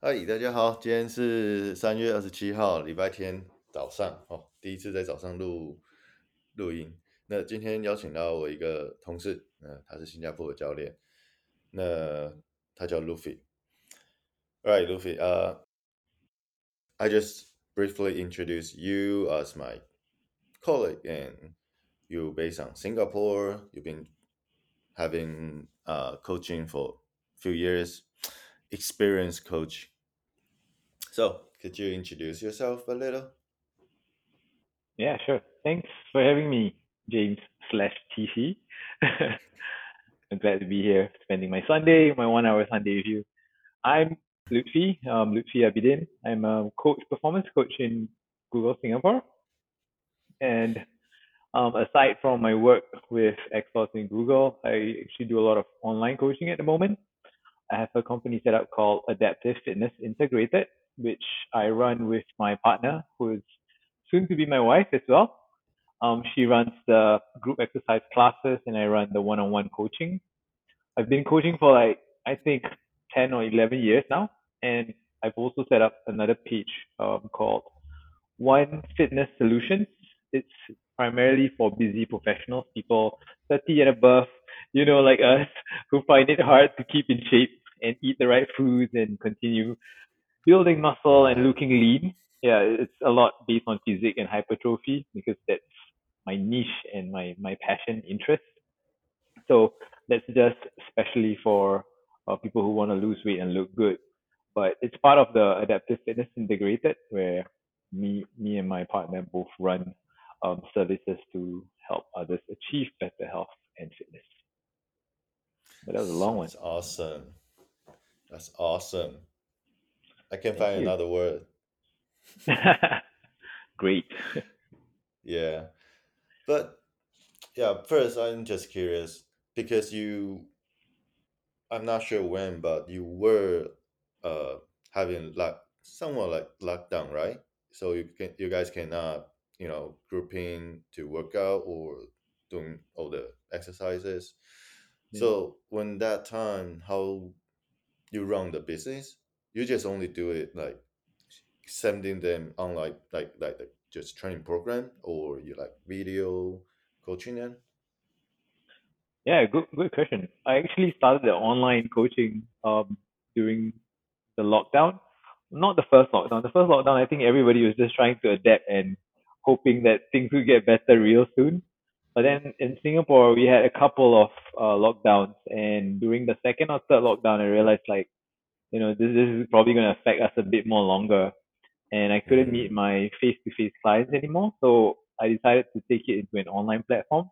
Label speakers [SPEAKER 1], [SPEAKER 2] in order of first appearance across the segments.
[SPEAKER 1] 嗨，大家好，今天是三月二十七号，礼拜天早上哦，第一次在早上录录音。那今天邀请到我一个同事，呃，他是新加坡的教练，那他叫 Luffy。Right, Luffy. Uh, I just briefly introduce you as my colleague, and you based on Singapore. You've been having uh, coaching for few years, experienced coach. So, could you introduce yourself a little?
[SPEAKER 2] Yeah, sure. Thanks for having me, James slash TC. I'm glad to be here, spending my Sunday, my one hour Sunday with you. I'm Lutfi, um, Lutfi Abidin. I'm a coach, performance coach in Google Singapore. And um, aside from my work with Exos in Google, I actually do a lot of online coaching at the moment. I have a company set up called Adaptive Fitness Integrated, which I run with my partner, who is soon to be my wife as well. Um, she runs the group exercise classes, and I run the one-on-one coaching. I've been coaching for like I think 10 or 11 years now, and I've also set up another page um, called One Fitness Solutions. It's primarily for busy professionals, people 30 and above, you know, like us, who find it hard to keep in shape and eat the right foods and continue building muscle and looking lean. Yeah, it's a lot based on physique and hypertrophy because that's my niche and my, my passion interest. So that's just especially for uh, people who want to lose weight and look good. But it's part of the Adaptive Fitness Integrated where me me and my partner both run um, services to help others achieve better health and fitness. But that was a long one.
[SPEAKER 1] That's awesome. That's awesome. I can
[SPEAKER 2] Thank
[SPEAKER 1] find
[SPEAKER 2] you.
[SPEAKER 1] another word.
[SPEAKER 2] Great.
[SPEAKER 1] Yeah. But yeah, first I'm just curious because you I'm not sure when, but you were uh having like somewhat like lockdown, right? So you can you guys cannot, you know, grouping to work out or doing all the exercises.
[SPEAKER 2] Yeah.
[SPEAKER 1] So when that time, how you run the business, you just only do it like sending them on like like like just training program or you like video coaching them?
[SPEAKER 2] Yeah, good good question. I actually started the online coaching um during the lockdown. Not the first lockdown. The first lockdown, I think everybody was just trying to adapt and hoping that things would get better real soon. But then in Singapore, we had a couple of uh, lockdowns, and during the second or third lockdown, I realized like, you know, this, this is probably going to affect us a bit more longer, and I couldn't meet my face-to-face clients anymore. So I decided to take it into an online platform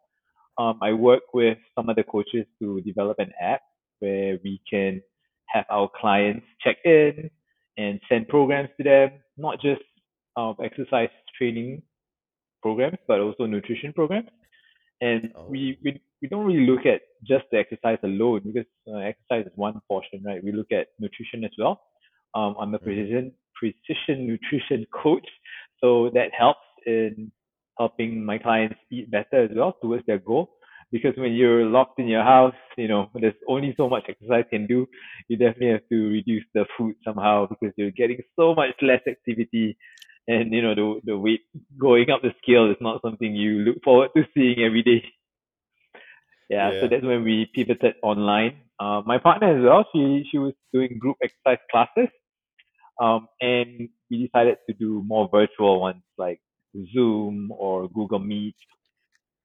[SPEAKER 2] um, I work with some of the coaches to develop an app where we can have our clients check in and send programs to them, not just um, exercise training programs, but also nutrition programs. And
[SPEAKER 1] oh.
[SPEAKER 2] we, we, we don't really look at just the exercise alone because uh, exercise is one portion, right? We look at nutrition as well. Um, I'm a
[SPEAKER 1] hmm
[SPEAKER 2] precision precision nutrition coach, so that helps in helping my clients eat better as well towards their goal. Because when you're locked in your house, you know, there's only so much exercise can do. You definitely have to reduce the food somehow because you're getting so much less activity and you know the the weight going up the scale is not something you look forward to seeing every day. Yeah, so that's when we pivoted online. Uh, my partner as well, she she was doing group exercise classes, um, and we decided to do more virtual ones like Zoom or Google Meet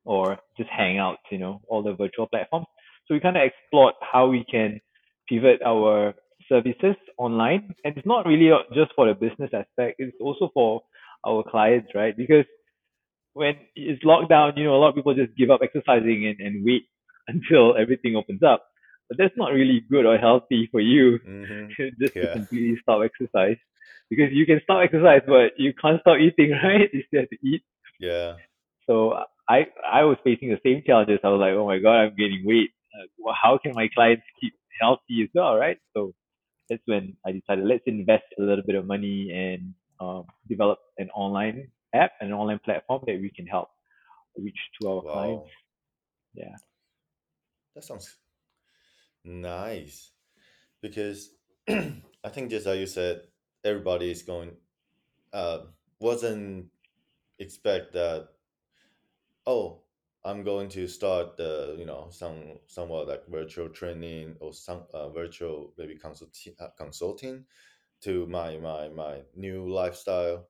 [SPEAKER 2] or just Hangouts, you know, all the virtual platforms. So we kind of explored how we can pivot our services online, and it's not really just for the business aspect; it's also for our clients, right? Because when it's locked down, you know, a lot of people just give up exercising and, and wait until everything opens up. But that's not really good or healthy for you
[SPEAKER 1] hmm
[SPEAKER 2] just to completely stop exercise. Because you can stop exercise, but you can't stop eating, right? You still have to eat.
[SPEAKER 1] Yeah.
[SPEAKER 2] So I I was facing the same challenges. I was like, oh my god, I'm gaining weight. Uh, how can my clients keep healthy as well, right? So that's when I decided let's invest a little bit of money and um, develop an online app, an online platform that we can help reach to our clients. Yeah.
[SPEAKER 1] That sounds nice. Because I think just like you said, everybody is going. Uh, wasn't expect that. Oh, I'm going to start the you know some somewhat like virtual training or some uh, virtual maybe consulting uh, consulting to my my my new lifestyle.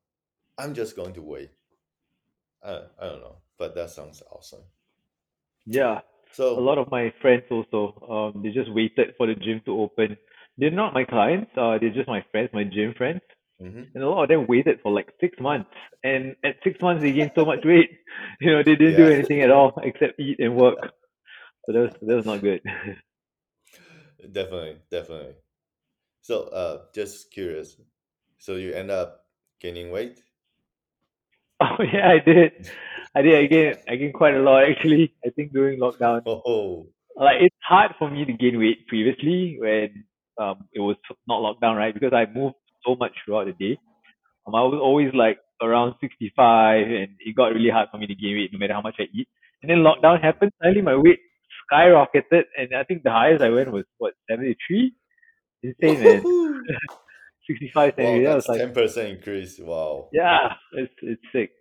[SPEAKER 1] I'm just going to wait. I, I don't know, but that sounds awesome.
[SPEAKER 2] Yeah,
[SPEAKER 1] So a
[SPEAKER 2] lot of my friends also, um, they just waited for the gym to open. They're not my clients, uh, they're just my friends, my gym friends.
[SPEAKER 1] Hmm
[SPEAKER 2] And a lot of them waited for like six months. And at six months, they gained so much weight. You know, they didn't do anything at all except eat and work. So that was, that was not good.
[SPEAKER 1] definitely, definitely. So, uh, just curious. So you end up gaining weight?
[SPEAKER 2] Oh yeah, I did. I did. I gained, I gained quite a lot actually. I think during lockdown,
[SPEAKER 1] Oh,
[SPEAKER 2] like it's hard for me to gain weight previously when um it was not lockdown, right? Because I moved so much throughout the day. Um, I was always like around 65, and it got really hard for me to gain weight no matter how much I eat. And then lockdown happened. Suddenly my weight skyrocketed, and I think the highest I went was what 73. Insane, man.
[SPEAKER 1] woohoo!
[SPEAKER 2] 65,
[SPEAKER 1] Wow,
[SPEAKER 2] 73. That was
[SPEAKER 1] that's
[SPEAKER 2] like,
[SPEAKER 1] 10% increase. Wow.
[SPEAKER 2] yeah, it's it's sick.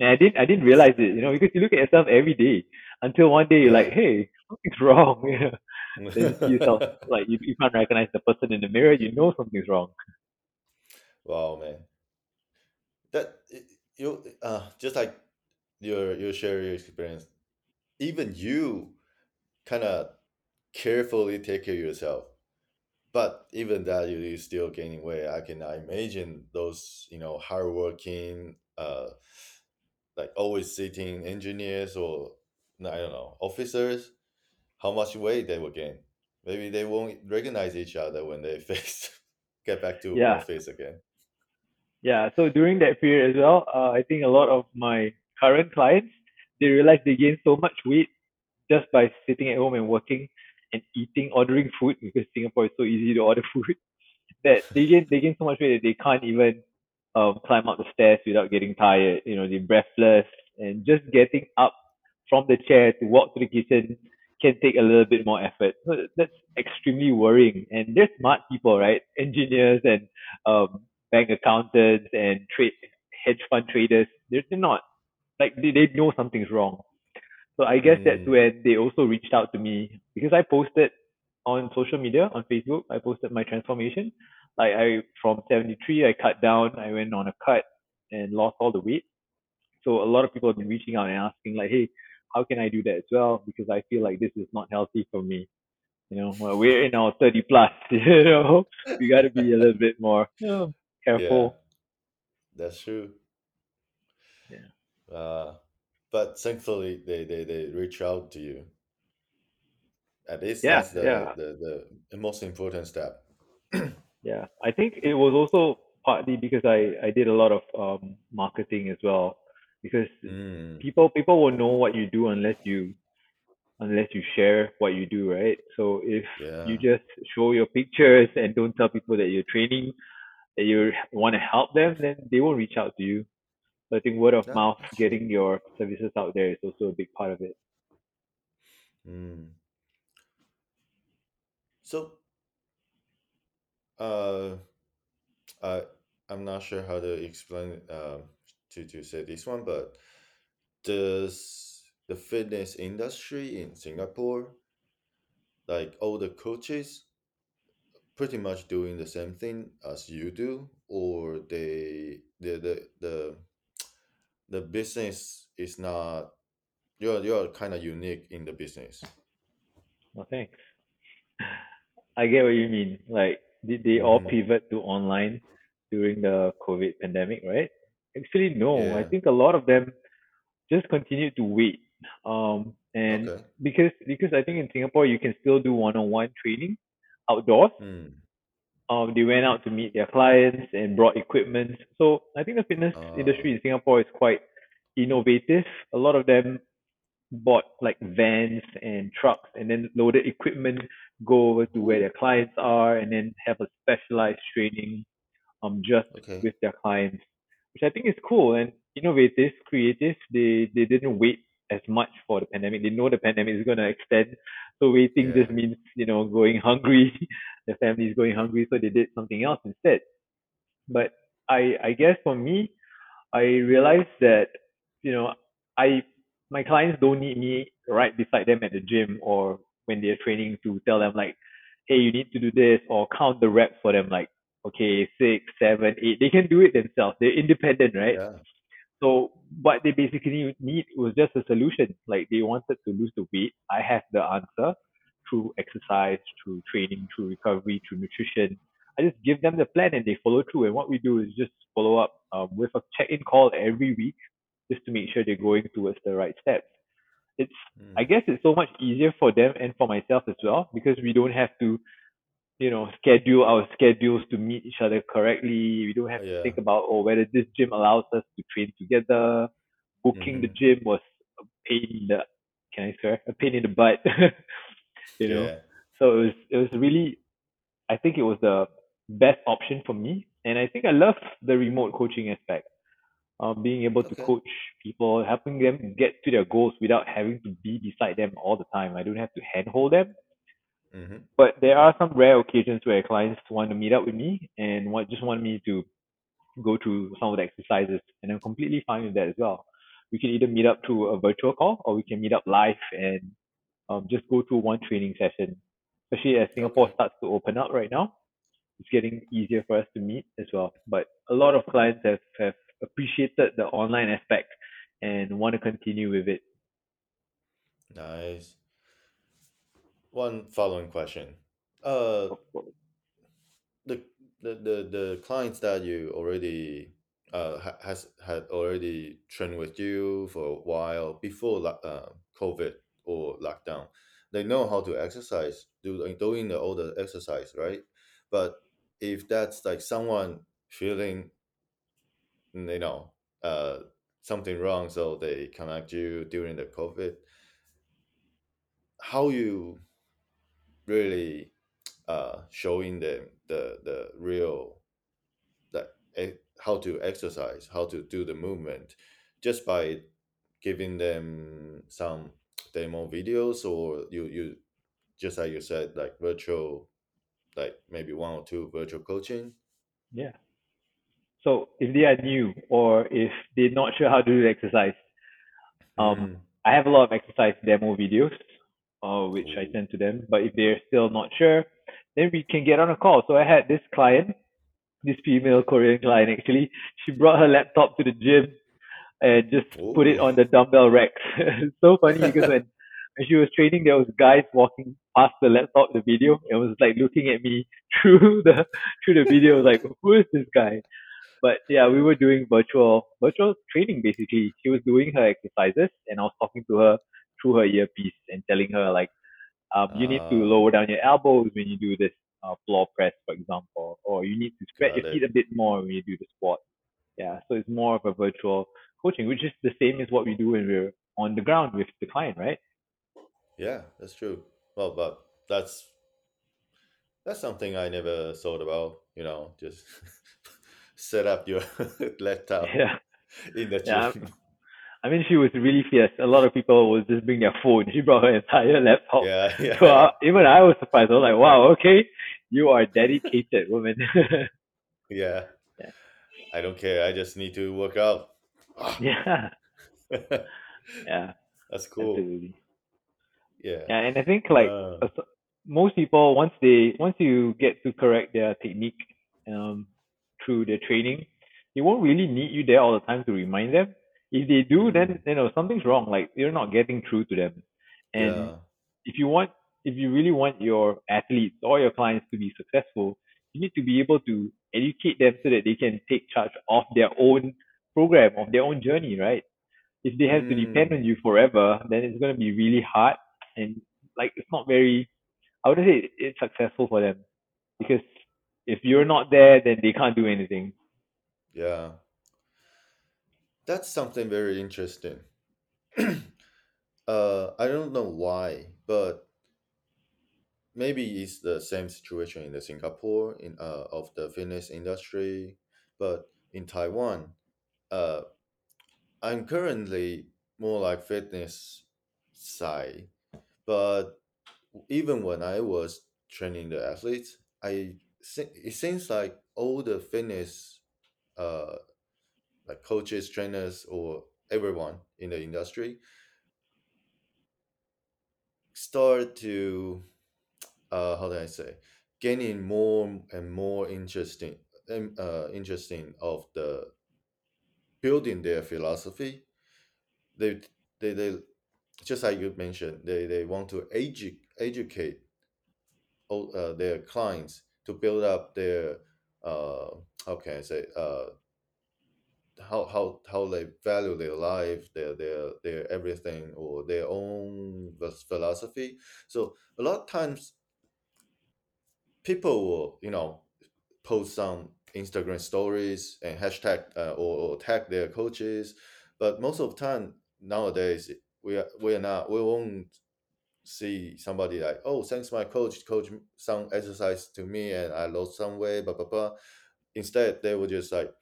[SPEAKER 2] And I didn't I didn't realize it, you know, because you look at yourself every day until one day you're like, hey, something's wrong. Yeah. Then you see yourself like you, you can't recognize the person in the mirror, you know something's wrong.
[SPEAKER 1] Wow, man. That you uh just like your you share your experience. Even you kind of carefully take care of yourself. But even that, you is still gaining weight. I can imagine those, you know, hardworking, uh, like always sitting engineers or I don't know, officers, how much weight they will gain. Maybe they won't recognize each other when they face get back to
[SPEAKER 2] Yeah.
[SPEAKER 1] office again.
[SPEAKER 2] Yeah. So during that period as well, uh, I think a lot of my current clients they realize they gain so much weight just by sitting at home and working and eating, ordering food because Singapore is so easy to order food. that they gain they gain so much weight that they can't even um, climb up the stairs without getting tired. You know, they're breathless, and just getting up from the chair to walk to the kitchen can take a little bit more effort. So that's extremely worrying. And they're smart people, right? Engineers and um, bank accountants and trade hedge fund traders. They're, they're not like they, they know something's wrong. So I guess that's
[SPEAKER 1] Mm,
[SPEAKER 2] when they also reached out to me because I posted on social media on Facebook. I posted my transformation. Like I from 73, I cut down. I went on a cut and lost all the weight. So a lot of people have been reaching out and asking like, hey, how can I do that as well? Because I feel like this is not healthy for me. You know, well, we're in our 30 plus. You know, we got to be a little bit more you know,
[SPEAKER 1] yeah, that's true.
[SPEAKER 2] Yeah.
[SPEAKER 1] Uh, but thankfully, they, they, they reach out to you. At least
[SPEAKER 2] Yeah.
[SPEAKER 1] that's the,
[SPEAKER 2] Yeah.
[SPEAKER 1] the, the most important step.
[SPEAKER 2] Yeah, I think it was also partly because I I did a lot of um marketing as well because
[SPEAKER 1] Mm,
[SPEAKER 2] people people will know what you do unless you unless you share what you do, right? So if you just show your pictures and don't tell people that you're training, that you want to help them, then they won't reach out to you. So I think word of
[SPEAKER 1] that,
[SPEAKER 2] mouth, getting your services out there is also a big part of it.
[SPEAKER 1] Mm. So, uh, I I'm not sure how to explain um to to say this one, but does the fitness industry in Singapore, like all the coaches, pretty much doing the same thing as you do, or they the the the the business is not you're you're kind of unique in the business.
[SPEAKER 2] Well, thanks. I get what you mean. Like, did they all
[SPEAKER 1] Mm-hmm.
[SPEAKER 2] pivot to online during the COVID pandemic, right? Actually, no. I think a lot of them just continued to wait. Um, and
[SPEAKER 1] Okay.
[SPEAKER 2] because because I think in Singapore you can still do one-on-one training outdoors.
[SPEAKER 1] Mm.
[SPEAKER 2] Um, they went out to meet their clients and brought equipment. So I think the fitness industry
[SPEAKER 1] Uh,
[SPEAKER 2] in Singapore is quite innovative. A lot of them bought like vans and trucks and then loaded equipment, go over to where their clients are and then have a specialized training um just
[SPEAKER 1] okay.
[SPEAKER 2] with their clients, which I think is cool and innovative, creative. They they didn't wait as much for the pandemic. They know the pandemic is gonna extend. So waiting just
[SPEAKER 1] Yeah.
[SPEAKER 2] means, you know, going hungry the family is going hungry, so they did something else instead. But I I guess for me, I realized that you know I my clients don't need me right beside them at the gym or when they're training to tell them like, hey, you need to do this or count the reps for them like, okay, six, seven, eight. They can do it themselves. They're independent, right?
[SPEAKER 1] Yeah.
[SPEAKER 2] So what they basically need was just a solution. Like they wanted to lose the weight. I have the answer through exercise, through training, through recovery, through nutrition. I just give them the plan and they follow through. And what we do is just follow up um, with a check-in call every week, just to make sure they're going towards the right steps. It's,
[SPEAKER 1] Mm.
[SPEAKER 2] I guess, it's so much easier for them and for myself as well because we don't have to, you know, schedule our schedules to meet each other correctly. We don't have
[SPEAKER 1] Yeah.
[SPEAKER 2] to think about oh whether this gym allows us to train together. Booking the gym was a pain in the can I swear a pain in the butt. you know,
[SPEAKER 1] Yeah.
[SPEAKER 2] so it was it was really I think it was the best option for me, and I think I love the remote coaching aspect. Um, being able to coach people, helping them get to their goals without having to be beside them all the time. I don't have to handhold them.
[SPEAKER 1] Hmm
[SPEAKER 2] But there are some rare occasions where clients want to meet up with me and want just want me to go through some of the exercises, and I'm completely fine with that as well. We can either meet up through a virtual call or we can meet up live and um, just go through one training session. Especially as Singapore starts to open up right now, it's getting easier for us to meet as well. But a lot of clients have, have appreciated the online aspect and want to continue with it.
[SPEAKER 1] Nice. One following question. Uh, the the the, the clients that you already uh ha- has had already trained with you for a while before uh, COVID or lockdown, they know how to exercise, do doing the all the exercise, right? But if that's like someone feeling, you know, uh, something wrong, so they connect you during the COVID, how you really uh showing them the the real that e- how to exercise how to do the movement just by giving them some demo videos or you you just like you said like virtual like maybe one or two virtual coaching?
[SPEAKER 2] Yeah. So if they are new or if they're not sure how to do the exercise, um,
[SPEAKER 1] Mm,
[SPEAKER 2] I have a lot of exercise demo videos, uh, which I
[SPEAKER 1] Ooh.
[SPEAKER 2] send to them. But if they're still not sure, then we can get on a call. So I had this client, this female Korean client actually. She brought her laptop to the gym and just put it on the dumbbell racks. so funny because when, when she was training, there was guys walking past the laptop, the video, and was like looking at me through the through the video. Like, who is this guy? But yeah, we were doing virtual virtual training basically. She was doing her exercises, and I was talking to her through her earpiece and telling her like, um, you need to
[SPEAKER 1] Ah.
[SPEAKER 2] lower down your elbows when you do this uh, floor press, for example, or you need to spread your
[SPEAKER 1] it.
[SPEAKER 2] feet a bit more when you do the squat. Yeah, so it's more of a virtual coaching, which is the same as what we do when we're on the ground with the client, right?
[SPEAKER 1] yeah that's true well but that's that's something i never thought about you know just set up your laptop
[SPEAKER 2] Yeah,
[SPEAKER 1] in the
[SPEAKER 2] Yeah,
[SPEAKER 1] gym
[SPEAKER 2] I mean, she was really fierce. A lot of people would just bring their phone. She brought her entire laptop.
[SPEAKER 1] yeah yeah
[SPEAKER 2] So uh, even I was surprised. I was like, wow, okay, you are a dedicated, woman.
[SPEAKER 1] Yeah.
[SPEAKER 2] Yeah.
[SPEAKER 1] I don't care. I just need to work out. Ah,
[SPEAKER 2] yeah, yeah,
[SPEAKER 1] That's cool.
[SPEAKER 2] absolutely.
[SPEAKER 1] Yeah.
[SPEAKER 2] Yeah, and I think like
[SPEAKER 1] Uh,
[SPEAKER 2] most people once they once you get to correct their technique um through their training, they won't really need you there all the time to remind them. If they do, then you know something's wrong. Like you're not getting through to them. And
[SPEAKER 1] yeah.
[SPEAKER 2] if you want if you really want your athletes or your clients to be successful, you need to be able to educate them so that they can take charge of their own program, of their own journey, right? If they have to depend
[SPEAKER 1] Mm.
[SPEAKER 2] on you forever, then it's gonna be really hard and like it's not very I wouldn't say it's successful for them. Because if you're not there then they can't do anything.
[SPEAKER 1] Yeah. That's something very interesting. uh, I don't know why, but maybe it's the same situation in the Singapore in uh of the fitness industry, but in Taiwan, uh, I'm currently more like fitness side, but even when I was training the athletes, I it seems like all the fitness, uh, like coaches, trainers, or everyone in the industry start to, uh, how do I say, gaining more and more interesting, um, uh, interesting of the building their philosophy. They, they, they, just like you mentioned, they, they want to edu- educate all, uh, their clients to build up their uh, how can I say uh, how how how they value their life, their their their everything, or their own philosophy. So a lot of times people will you know post some Instagram stories and hashtag uh, or, or tag their coaches, but most of the time nowadays we are we are not we won't see somebody like oh thanks my coach coach some exercise to me and I lost some weight blah blah blah. Instead they will just like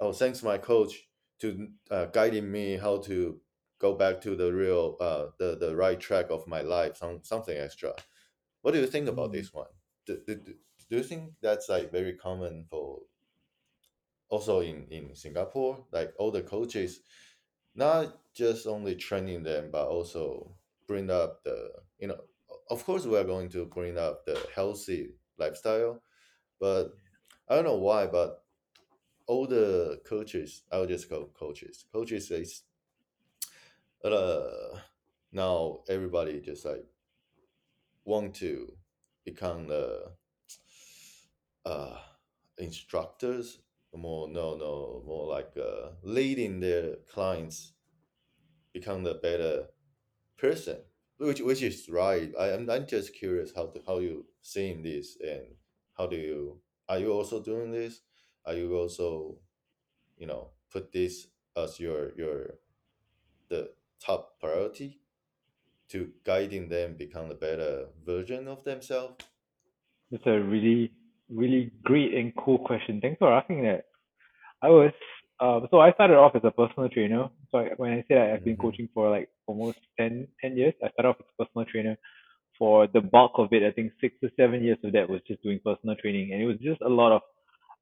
[SPEAKER 1] oh thanks my coach to uh, guiding me how to go back to the real uh the, the right track of my life some something extra. What do you think about
[SPEAKER 2] Mm.
[SPEAKER 1] this one? Do, do, do do you think that's like very common for also in in singapore? Like all the coaches not just only training them but also bring up the you know of course we are going to bring up the healthy lifestyle but i don't know why but all the coaches i'll just call coaches coaches is uh now everybody just like want to become the uh instructors more no no more like uh, leading their clients become the better person which which is right. I, am I'm just curious how to, how you seeing this and how do you are you also doing this are you also you know put this as your your the top priority to guiding them become a better version of themselves
[SPEAKER 2] That's a really, really great and cool question. Thanks for asking that. I was, uh, so I started off as a personal trainer. So I, when I say I've been
[SPEAKER 1] Mhm.
[SPEAKER 2] coaching for like almost 10, 10 years, I started off as a personal trainer. For the bulk of it, I think six to seven years of that was just doing personal training. And it was just a lot of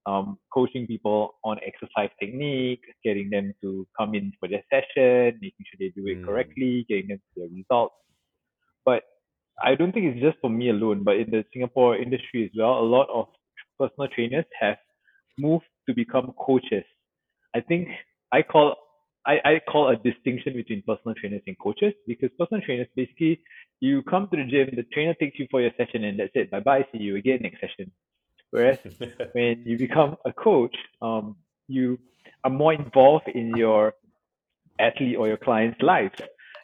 [SPEAKER 2] um, coaching people on exercise technique, getting them to come in for their session, making sure they do it
[SPEAKER 1] Mm.
[SPEAKER 2] correctly, getting them their results. But I don't think it's just for me alone, but in the Singapore industry as well, a lot of personal trainers have moved to become coaches. I think I call I, I call a distinction between personal trainers and coaches because personal trainers basically you come to the gym, the trainer takes you for your session and that's it. Bye bye, see you again next session. Whereas when you become a coach, um, you are more involved in your athlete or your client's life.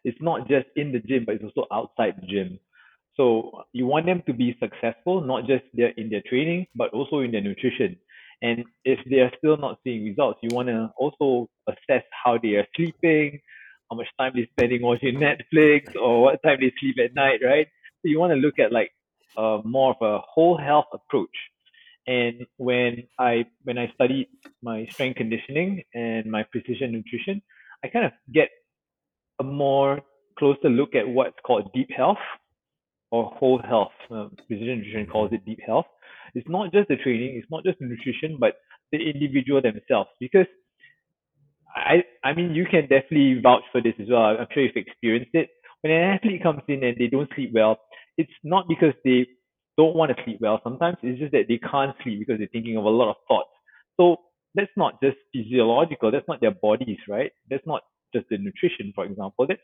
[SPEAKER 2] It's not just in the gym, but it's also outside the gym. So you want them to be successful, not just their in their training, but also in their nutrition. And if they are still not seeing results, you want to also assess how they are sleeping, how much time they're spending watching Netflix, or what time they sleep at night, right? So you want to look at like uh, more of a whole health approach. And when I when I studied my strength conditioning and my precision nutrition, I kind of get a more closer look at what's called deep health or whole health. Uh, precision nutrition calls it deep health. It's not just the training, it's not just the nutrition, but the individual themselves. Because I I mean you can definitely vouch for this as well. I'm sure you've experienced it. When an athlete comes in and they don't sleep well, it's not because they don't want to sleep well. Sometimes it's just that they can't sleep because they're thinking of a lot of thoughts. So that's not just physiological. That's not their bodies, right? That's not just the nutrition, for example. That's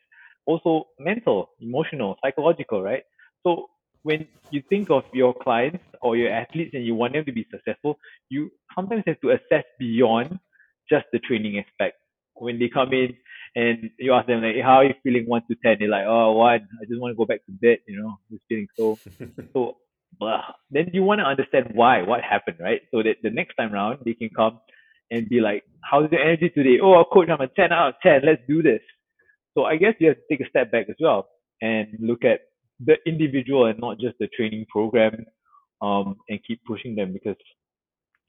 [SPEAKER 2] also mental, emotional, psychological, right? So when you think of your clients or your athletes and you want them to be successful, you sometimes have to assess beyond just the training aspect. When they come in and you ask them like, hey, how are you feeling one to ten? They're like, oh, one, I just want to go back to bed, you know, just feeling so so blah. Then you want to understand why, what happened, right? So that the next time round they can come and be like, how's your energy today? Oh, coach, I'm a 10 out of 10. Let's do this. So I guess you have to take a step back as well and look at the individual and not just the training program um, and keep pushing them because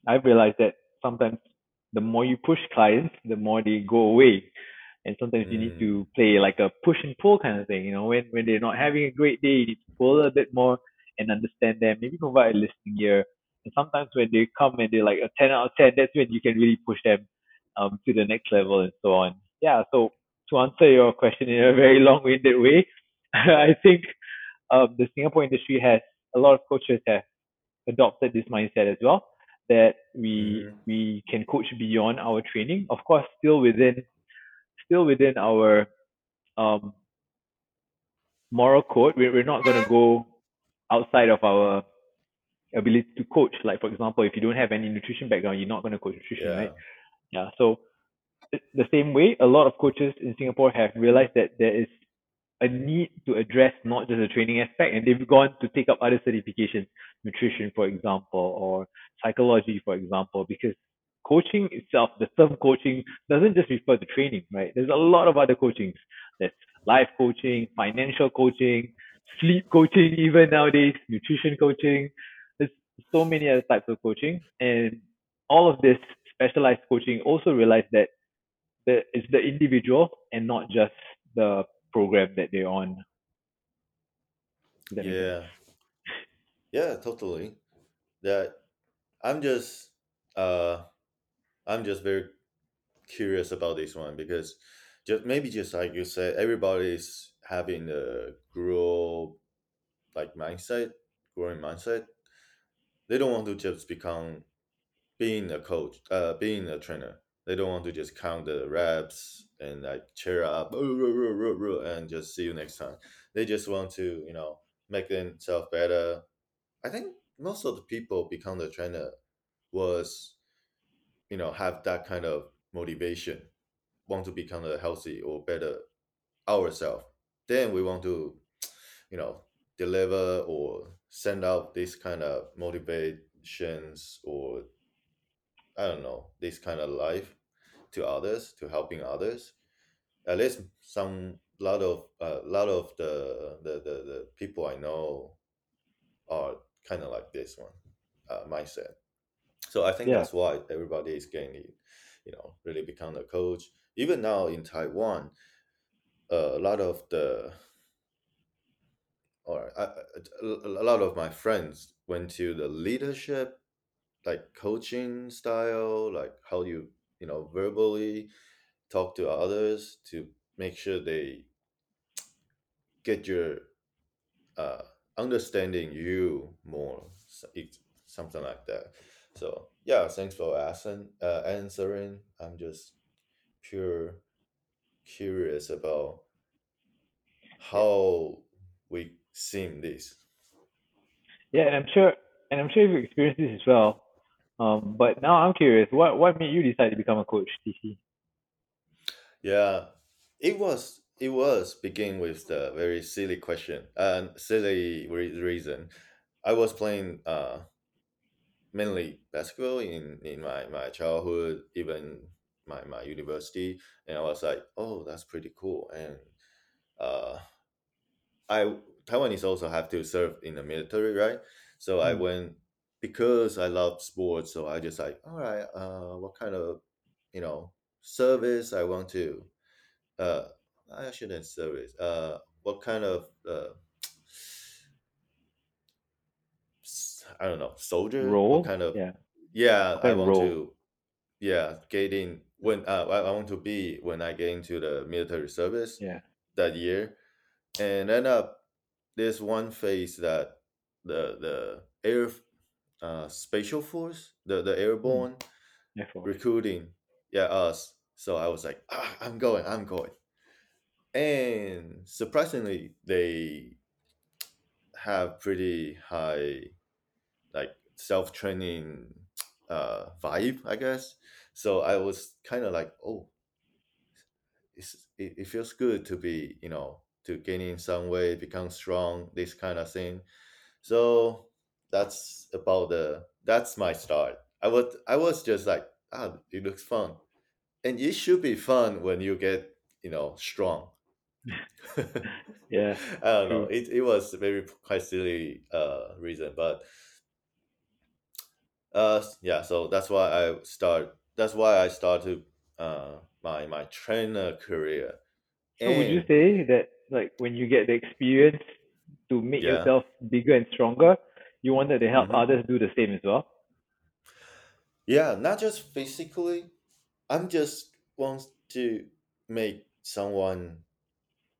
[SPEAKER 2] I've realized that sometimes the more you push clients, the more they go away. And sometimes you need
[SPEAKER 1] Mm.
[SPEAKER 2] to play like a push and pull kind of thing. You know, when when they're not having a great day, you need to pull a bit more and understand them, maybe provide a listening ear. And sometimes when they come and they're like a 10 out of 10, that's when you can really push them um, to the next level and so on. Yeah, so to answer your question in a very long winded way, I think um, the Singapore industry has a lot of coaches have adopted this mindset as well that we
[SPEAKER 1] Mhm.
[SPEAKER 2] we can coach beyond our training. Of course, still within still within our um, moral code. We're, we're not going to go outside of our ability to coach. Like, for example, if you don't have any nutrition background, you're not going to coach nutrition,
[SPEAKER 1] Yeah.
[SPEAKER 2] right? Yeah. So, the same way, a lot of coaches in Singapore have realized that there is a need to address not just the training aspect, and they've gone to take up other certifications, nutrition, for example, or psychology, for example, because coaching itself, the term coaching doesn't just refer to training, right? There's a lot of other coachings. There's life coaching, financial coaching, sleep coaching, even nowadays, nutrition coaching. There's so many other types of coaching, and all of this specialized coaching also realize that the, it's the individual and not just the program that they're on. That?
[SPEAKER 1] Yeah. Yeah, totally. That I'm just uh I'm just very curious about this one because just maybe just like you said, everybody's having a grow like mindset, growing mindset. They don't want to just become being a coach, uh being a trainer. They don't want to just count the reps and like cheer up and just see you next time. They just want to, you know, make themselves better. I think most of the people become the trainer was, you know, have that kind of motivation, want to become a healthy or better ourselves. Then we want to, you know, deliver or send out this kind of motivations or I don't know, this kind of life to others, to helping others. At least some lot of a lot of the, the the the people I know are kind of like this one uh, mindset. So I think
[SPEAKER 2] Yeah.
[SPEAKER 1] that's why everybody is getting, you know, really become a coach. Even now in Taiwan, uh, a lot of the or I, I- a a lot of my friends went to the leadership like coaching style, like how you you know verbally talk to others to make sure they get your uh, understanding you more, it's something like that. So yeah, thanks for asking, uh, answering. I'm just pure curious about how we seem this.
[SPEAKER 2] Yeah, and I'm sure, and I'm sure you've experienced this as well. Um, but now I'm curious, what what made you decide to become a coach, TC?
[SPEAKER 1] Yeah, it was it was begin with the very silly question and silly re- reason. I was playing uh mainly basketball in in my my childhood, even my my university, and I was like, oh, that's pretty cool. And uh, I Taiwanese also have to serve in the military, right? So I
[SPEAKER 2] Hmm.
[SPEAKER 1] went because I love sports. So I just like, all right, uh, what kind of you know service I want to uh I shouldn't service. Uh what kind of uh I don't know, soldier? What
[SPEAKER 2] Role?
[SPEAKER 1] kind of
[SPEAKER 2] Yeah.
[SPEAKER 1] yeah, I want
[SPEAKER 2] role?
[SPEAKER 1] to yeah, getting when uh, I, I want to be when I get into the military service
[SPEAKER 2] Yeah.
[SPEAKER 1] that year. And end up there's one phase that the the air uh spatial force, the the
[SPEAKER 2] Hmm.
[SPEAKER 1] airborne
[SPEAKER 2] Air Force.
[SPEAKER 1] recruiting, yeah, us. So I was like, ah, I'm going, I'm going. And surprisingly, they have pretty high like self training uh vibe, I guess. So I was kind of like, oh, it's, it, it feels good to be, you know, to gain in some way, become strong, this kind of thing. So that's about the that's my start. I was I was just like, ah, it looks fun, and it should be fun when you get you know strong.
[SPEAKER 2] Yeah.
[SPEAKER 1] I don't know. It it was very quite silly uh reason, but uh yeah. So that's why I start. That's why I started uh my my trainer career.
[SPEAKER 2] So would you say that like when you get the experience, to make
[SPEAKER 1] Yeah.
[SPEAKER 2] yourself bigger and stronger, you wanted to help
[SPEAKER 1] Mhm.
[SPEAKER 2] others do the same as well.
[SPEAKER 1] Yeah, not just physically. I'm just wants to make someone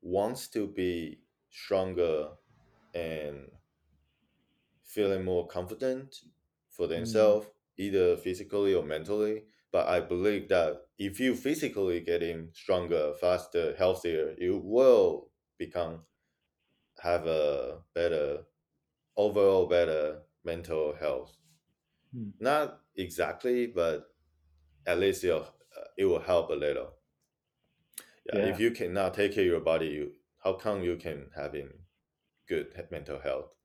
[SPEAKER 1] wants to be stronger and feeling more confident for themselves, either physically or mentally. But I believe that if you physically getting stronger, faster, healthier, you will become have a better overall better mental health.
[SPEAKER 2] Hmm.
[SPEAKER 1] Not exactly, but at least it'll, uh, it will help a little. Yeah, if you cannot take care of your body, you, how come you can having good mental health?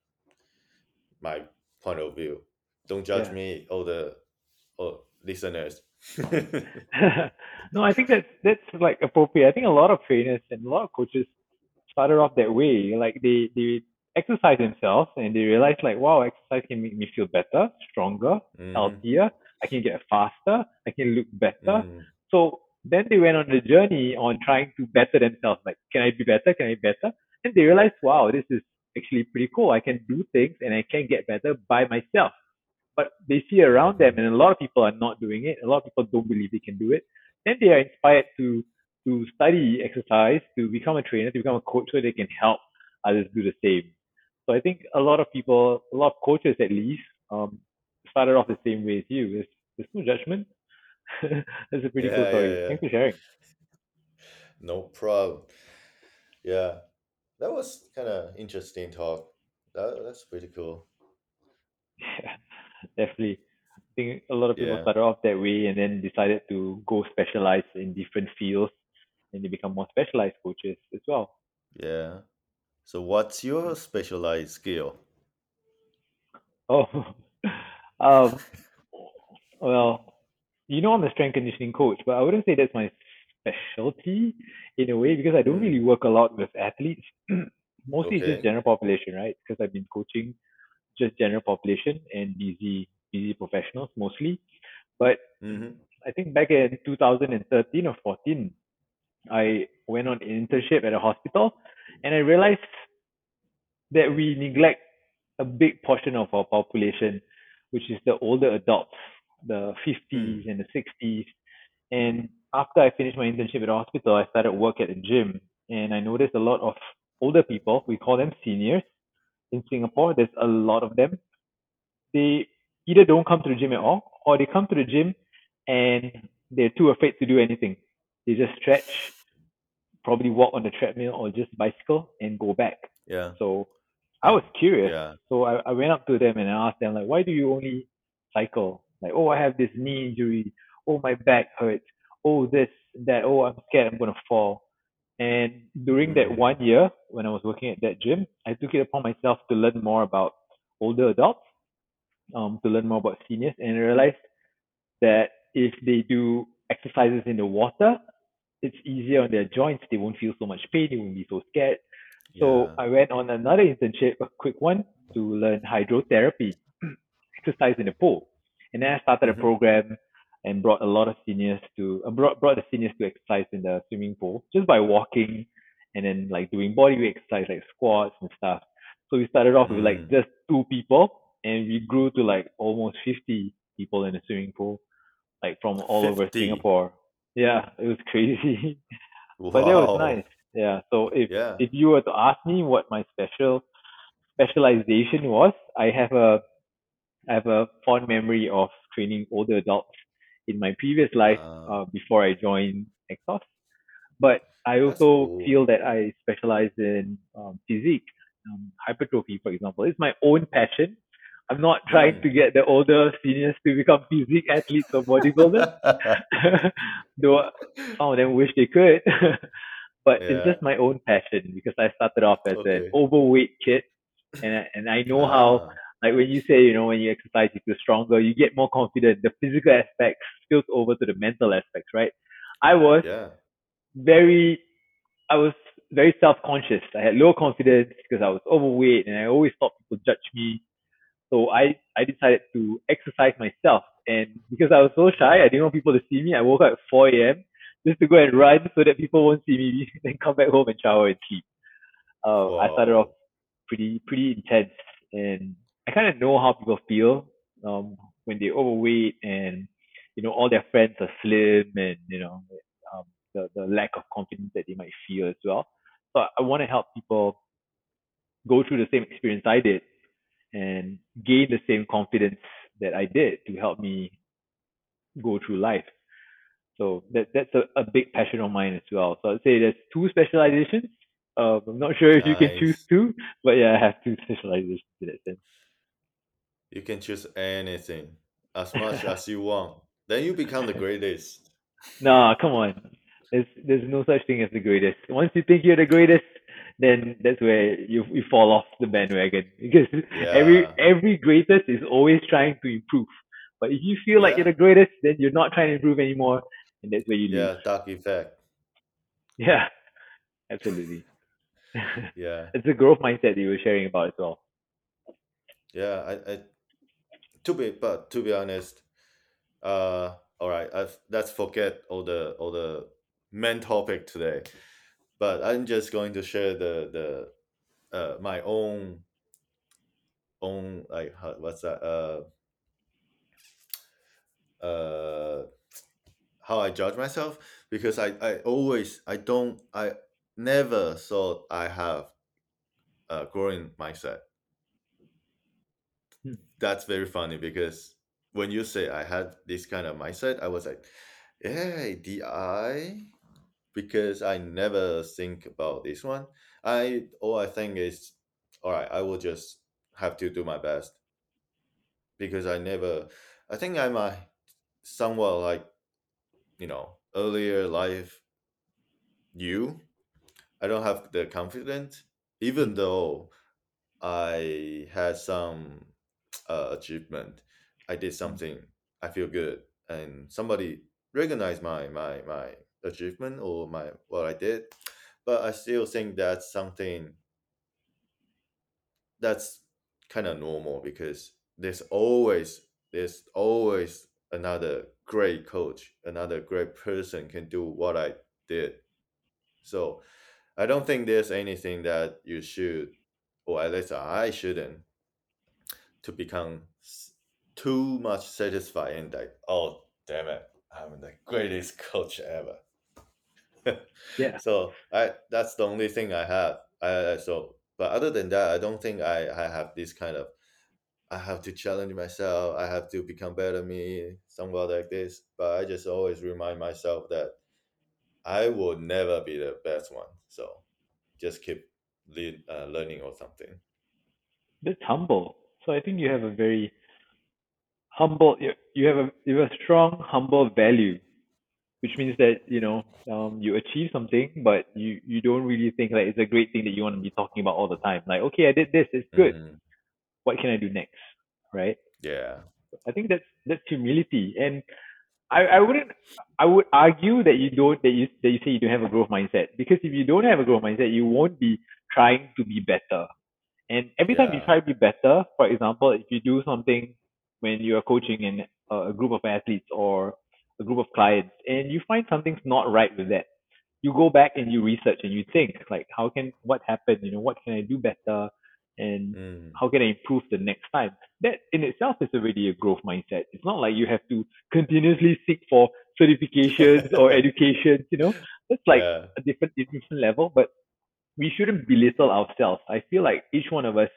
[SPEAKER 1] My point of view. Don't judge
[SPEAKER 2] Yeah.
[SPEAKER 1] me, all the all listeners.
[SPEAKER 2] no, I think that's that's like appropriate. I think a lot of trainers and a lot of coaches started off that way. Like they they exercise themselves and they realize like, wow, exercise can make me feel better, stronger,
[SPEAKER 1] Mhm,
[SPEAKER 2] healthier. I can get faster. I can look better.
[SPEAKER 1] mhm,
[SPEAKER 2] So then they went on the journey on trying to better themselves. Like, can I be better? Can I be better? And they realized, wow, this is actually pretty cool. I can do things and I can get better by myself. But they see around them, and a lot of people are not doing it. A lot of people don't believe they can do it. Then they are inspired to to study exercise, to become a trainer, to become a coach, so they can help others do the same. So I think a lot of people, a lot of coaches at least, um, started off the same way as you. There's, there's no judgment. That's a pretty cool story.
[SPEAKER 1] yeah, yeah.
[SPEAKER 2] Thanks for sharing.
[SPEAKER 1] No problem. Yeah, that was kind of interesting talk. That, that's pretty cool.
[SPEAKER 2] Yeah, definitely. I think a lot of people
[SPEAKER 1] Yeah.
[SPEAKER 2] started off that way and then decided to go specialize in different fields and they become more specialized coaches as well.
[SPEAKER 1] Yeah. So what's your specialized skill?
[SPEAKER 2] Oh, um, well, you know, I'm a strength conditioning coach, but I wouldn't say that's my specialty in a way because I don't
[SPEAKER 1] Mm.
[SPEAKER 2] really work a lot with athletes. Mostly it's
[SPEAKER 1] Okay.
[SPEAKER 2] just general population, right? Because I've been coaching just general population and busy, busy professionals mostly. But
[SPEAKER 1] hmm
[SPEAKER 2] I think back in 2013 or 14, I went on an internship at a hospital and I realized that we neglect a big portion of our population, which is the older adults, the 50s and the 60s. And after I finished my internship at the hospital, I started work at a gym and I noticed a lot of older people, we call them seniors in Singapore, there's a lot of them. They either don't come to the gym at all or they come to the gym and they're too afraid to do anything. They just stretch, probably walk on the treadmill or just bicycle and go back.
[SPEAKER 1] Yeah.
[SPEAKER 2] So I was curious.
[SPEAKER 1] Yeah.
[SPEAKER 2] So I, I went up to them and I asked them like, why do you only cycle? Like, oh, I have this knee injury. Oh, my back hurts. Oh, this, that. Oh, I'm scared I'm gonna fall. And during that
[SPEAKER 1] Mm.
[SPEAKER 2] one year when I was working at that gym, I took it upon myself to learn more about older adults, um, to learn more about seniors, and I realized that if they do exercises in the water, it's easier on their joints. They won't feel so much pain. They won't be so scared. So
[SPEAKER 1] Yeah.
[SPEAKER 2] I went on another internship, a quick one, to learn hydrotherapy, exercise in the pool. And then I started a program and brought a lot of seniors to uh, brought brought the seniors to exercise in the swimming pool just by walking and then like doing body weight exercise like squats and stuff. So we started off with like
[SPEAKER 1] Mm.
[SPEAKER 2] just two people and we grew to like almost 50 people in the swimming pool, like from all over Singapore. Yeah, it was crazy. but that was nice. Yeah. So if
[SPEAKER 1] Yeah.
[SPEAKER 2] if you were to ask me what my special specialization was, I have a I have a fond memory of training older adults in my previous life
[SPEAKER 1] Ah.
[SPEAKER 2] uh, before I joined Exos. But I also
[SPEAKER 1] cool.
[SPEAKER 2] feel that I specialize in um, physique, um, hypertrophy, for example. It's my own passion. I'm not trying to get the older seniors to become physique athletes or bodybuilders. Though some of them wish they could. but it's just my own passion because I started off as an overweight kid and I, and I know how
[SPEAKER 1] Ah.
[SPEAKER 2] Like when you say, you know, when you exercise you feel stronger, you get more confident. The physical aspect spills over to the mental aspects, right? I was
[SPEAKER 1] Yeah.
[SPEAKER 2] very I was very self conscious. I had low confidence because I was overweight and I always thought people judge me. So I, I decided to exercise myself. And because I was so shy, I didn't want people to see me. I woke up at 4 a.m. just to go and run so that people won't see me, then come back home and shower and sleep. Uh, I started off pretty pretty intense, and I kind of know how people feel um, when they're overweight and you know all their friends are slim and you know um, the the lack of confidence that they might feel as well. So I want to help people go through the same experience I did and gain the same confidence that I did to help me go through life. So that that's a, a big passion of mine as well. So I'd say there's two specializations. Um, I'm not sure if you can choose two, but yeah, I have two specializations in that sense.
[SPEAKER 1] You can choose anything as much as you want. Then you become the greatest.
[SPEAKER 2] nah, come on. There's there's no such thing as the greatest. Once you think you're the greatest, then that's where you you fall off the bandwagon because every
[SPEAKER 1] Yeah.
[SPEAKER 2] every greatest is always trying to improve. But if you feel like you're the greatest, then you're not trying to improve anymore, and that's where you lose.
[SPEAKER 1] Yeah, dark effect.
[SPEAKER 2] Yeah, absolutely.
[SPEAKER 1] Yeah.
[SPEAKER 2] it's a growth mindset that you were sharing about as well.
[SPEAKER 1] Yeah, I, I to be but to be honest, uh all right, I've let's forget all the all the main topic today. But I'm just going to share the the uh my own own like how, what's that uh uh how I judge myself because I I always I don't I never thought I have a growing mindset. That's very funny because when you say I had this kind of mindset, I was like, yeah, DI, Because I never think about this one. I all I think is, all right, I will just have to do my best because I never. I think I'm a somewhat like, you know, earlier life. You, I don't have the confidence, even though I had some uh, achievement. I did something. I feel good, and somebody recognized my my my achievement or my what I did. But I still think that's something that's kind of normal because there's always there's always another great coach, another great person can do what I did. So I don't think there's anything that you should, or at least I shouldn't, to become too much satisfied and like, oh damn it, I'm the greatest coach ever.
[SPEAKER 2] Yeah.
[SPEAKER 1] so I that's the only thing I have. I I- so but other than that, I don't think I I have this kind of I have to challenge myself. I have to become better me, somewhat like this. But I just always remind myself that I will never be the best one. So just keep lead, uh, learning or something.
[SPEAKER 2] That's humble. So I think you have a very humble. You, you have a you have a strong humble value, which means that you know um, you achieve something, but you you don't really think like it's a great thing that you want to be talking about all the time. Like, okay, I did this, it's good.
[SPEAKER 1] Mhm.
[SPEAKER 2] What can I do next? Right?
[SPEAKER 1] Yeah.
[SPEAKER 2] I think that's that's humility, and I, I wouldn't I would argue that you don't that you that you say you don't have a growth mindset because if you don't have a growth mindset, you won't be trying to be better. And every time you try to be better, for example, if you do something when you are coaching in a a group of athletes or a group of clients and you find something's not right with that, you go back and you research and you think like how can what happened, you know, what can I do better and
[SPEAKER 1] Mm.
[SPEAKER 2] how can I improve the next time? That in itself is already a growth mindset. It's not like you have to continuously seek for certifications or education, you know. That's like
[SPEAKER 1] yeah.
[SPEAKER 2] a different different level, but we shouldn't belittle ourselves. I feel like each one of us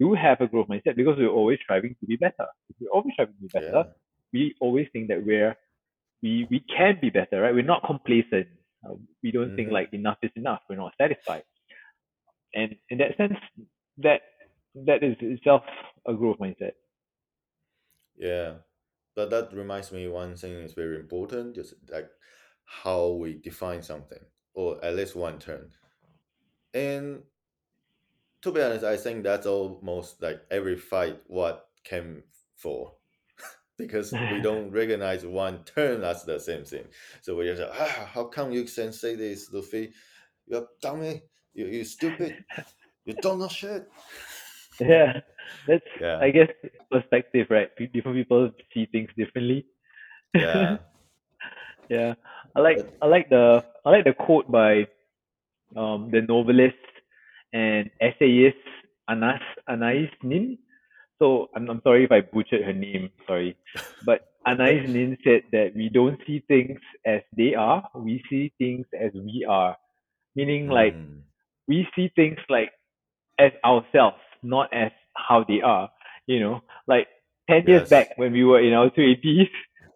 [SPEAKER 2] do have a growth mindset because we're always striving to be better. If we're always striving to be better,
[SPEAKER 1] Yeah.
[SPEAKER 2] we always think that we're we we can be better, right? We're not complacent. Uh, we don't think
[SPEAKER 1] Mhm.
[SPEAKER 2] like enough is enough. We're not satisfied, and in that sense, that that is itself a growth mindset.
[SPEAKER 1] Yeah. But that reminds me one thing is very important, just like how we define something, or at least one term. And to be honest, I think that's almost like every fight what came for. because we don't recognize one turn as the same thing. So we just ah, how come you can say this, Luffy? You're dummy, you you stupid, you don't know shit.
[SPEAKER 2] yeah, that's
[SPEAKER 1] Yeah.
[SPEAKER 2] I guess perspective, right? Different people see things differently.
[SPEAKER 1] Yeah.
[SPEAKER 2] yeah, I like I like the I like the quote by um the novelist and essayist Anas Anais Nin. So I'm I'm sorry if I butchered her name. Sorry, but Anais Nin said that we don't see things as they are. We see things as we are. Meaning like
[SPEAKER 1] Mm,
[SPEAKER 2] we see things like as ourselves, not as how they are. You know, like 10 years back when we were in our 20s,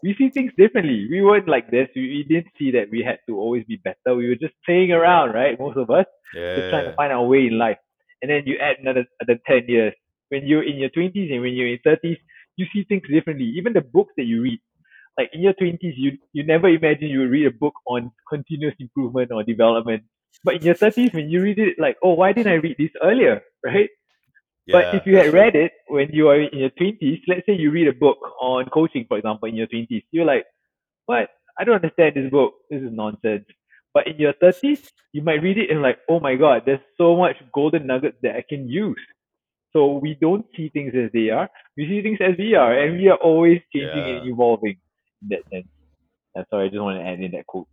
[SPEAKER 2] we see things differently. We weren't like this. We, we didn't see that we had to always be better. We were just playing around, right? Most of us, just trying to find our way in life. And then you add another, another 10 years. When you're in your 20s and when you're in 30s, you see things differently. Even the books that you read, like in your 20s, you, you never imagine you would read a book on continuous improvement or development. But in your 30s, when you read it, like, oh, why didn't I read this earlier, right? But if you had read it when you are in your 20s, let's say you read a book on coaching, for example, in your 20s, you're like, what? I don't understand this book. This is nonsense. But in your 30s, you might read it and like, oh my God, there's so much golden nuggets that I can use. So we don't see things as they are. We see things as we are, and we are always changing and evolving in that sense. That's why I just want to add in that quote.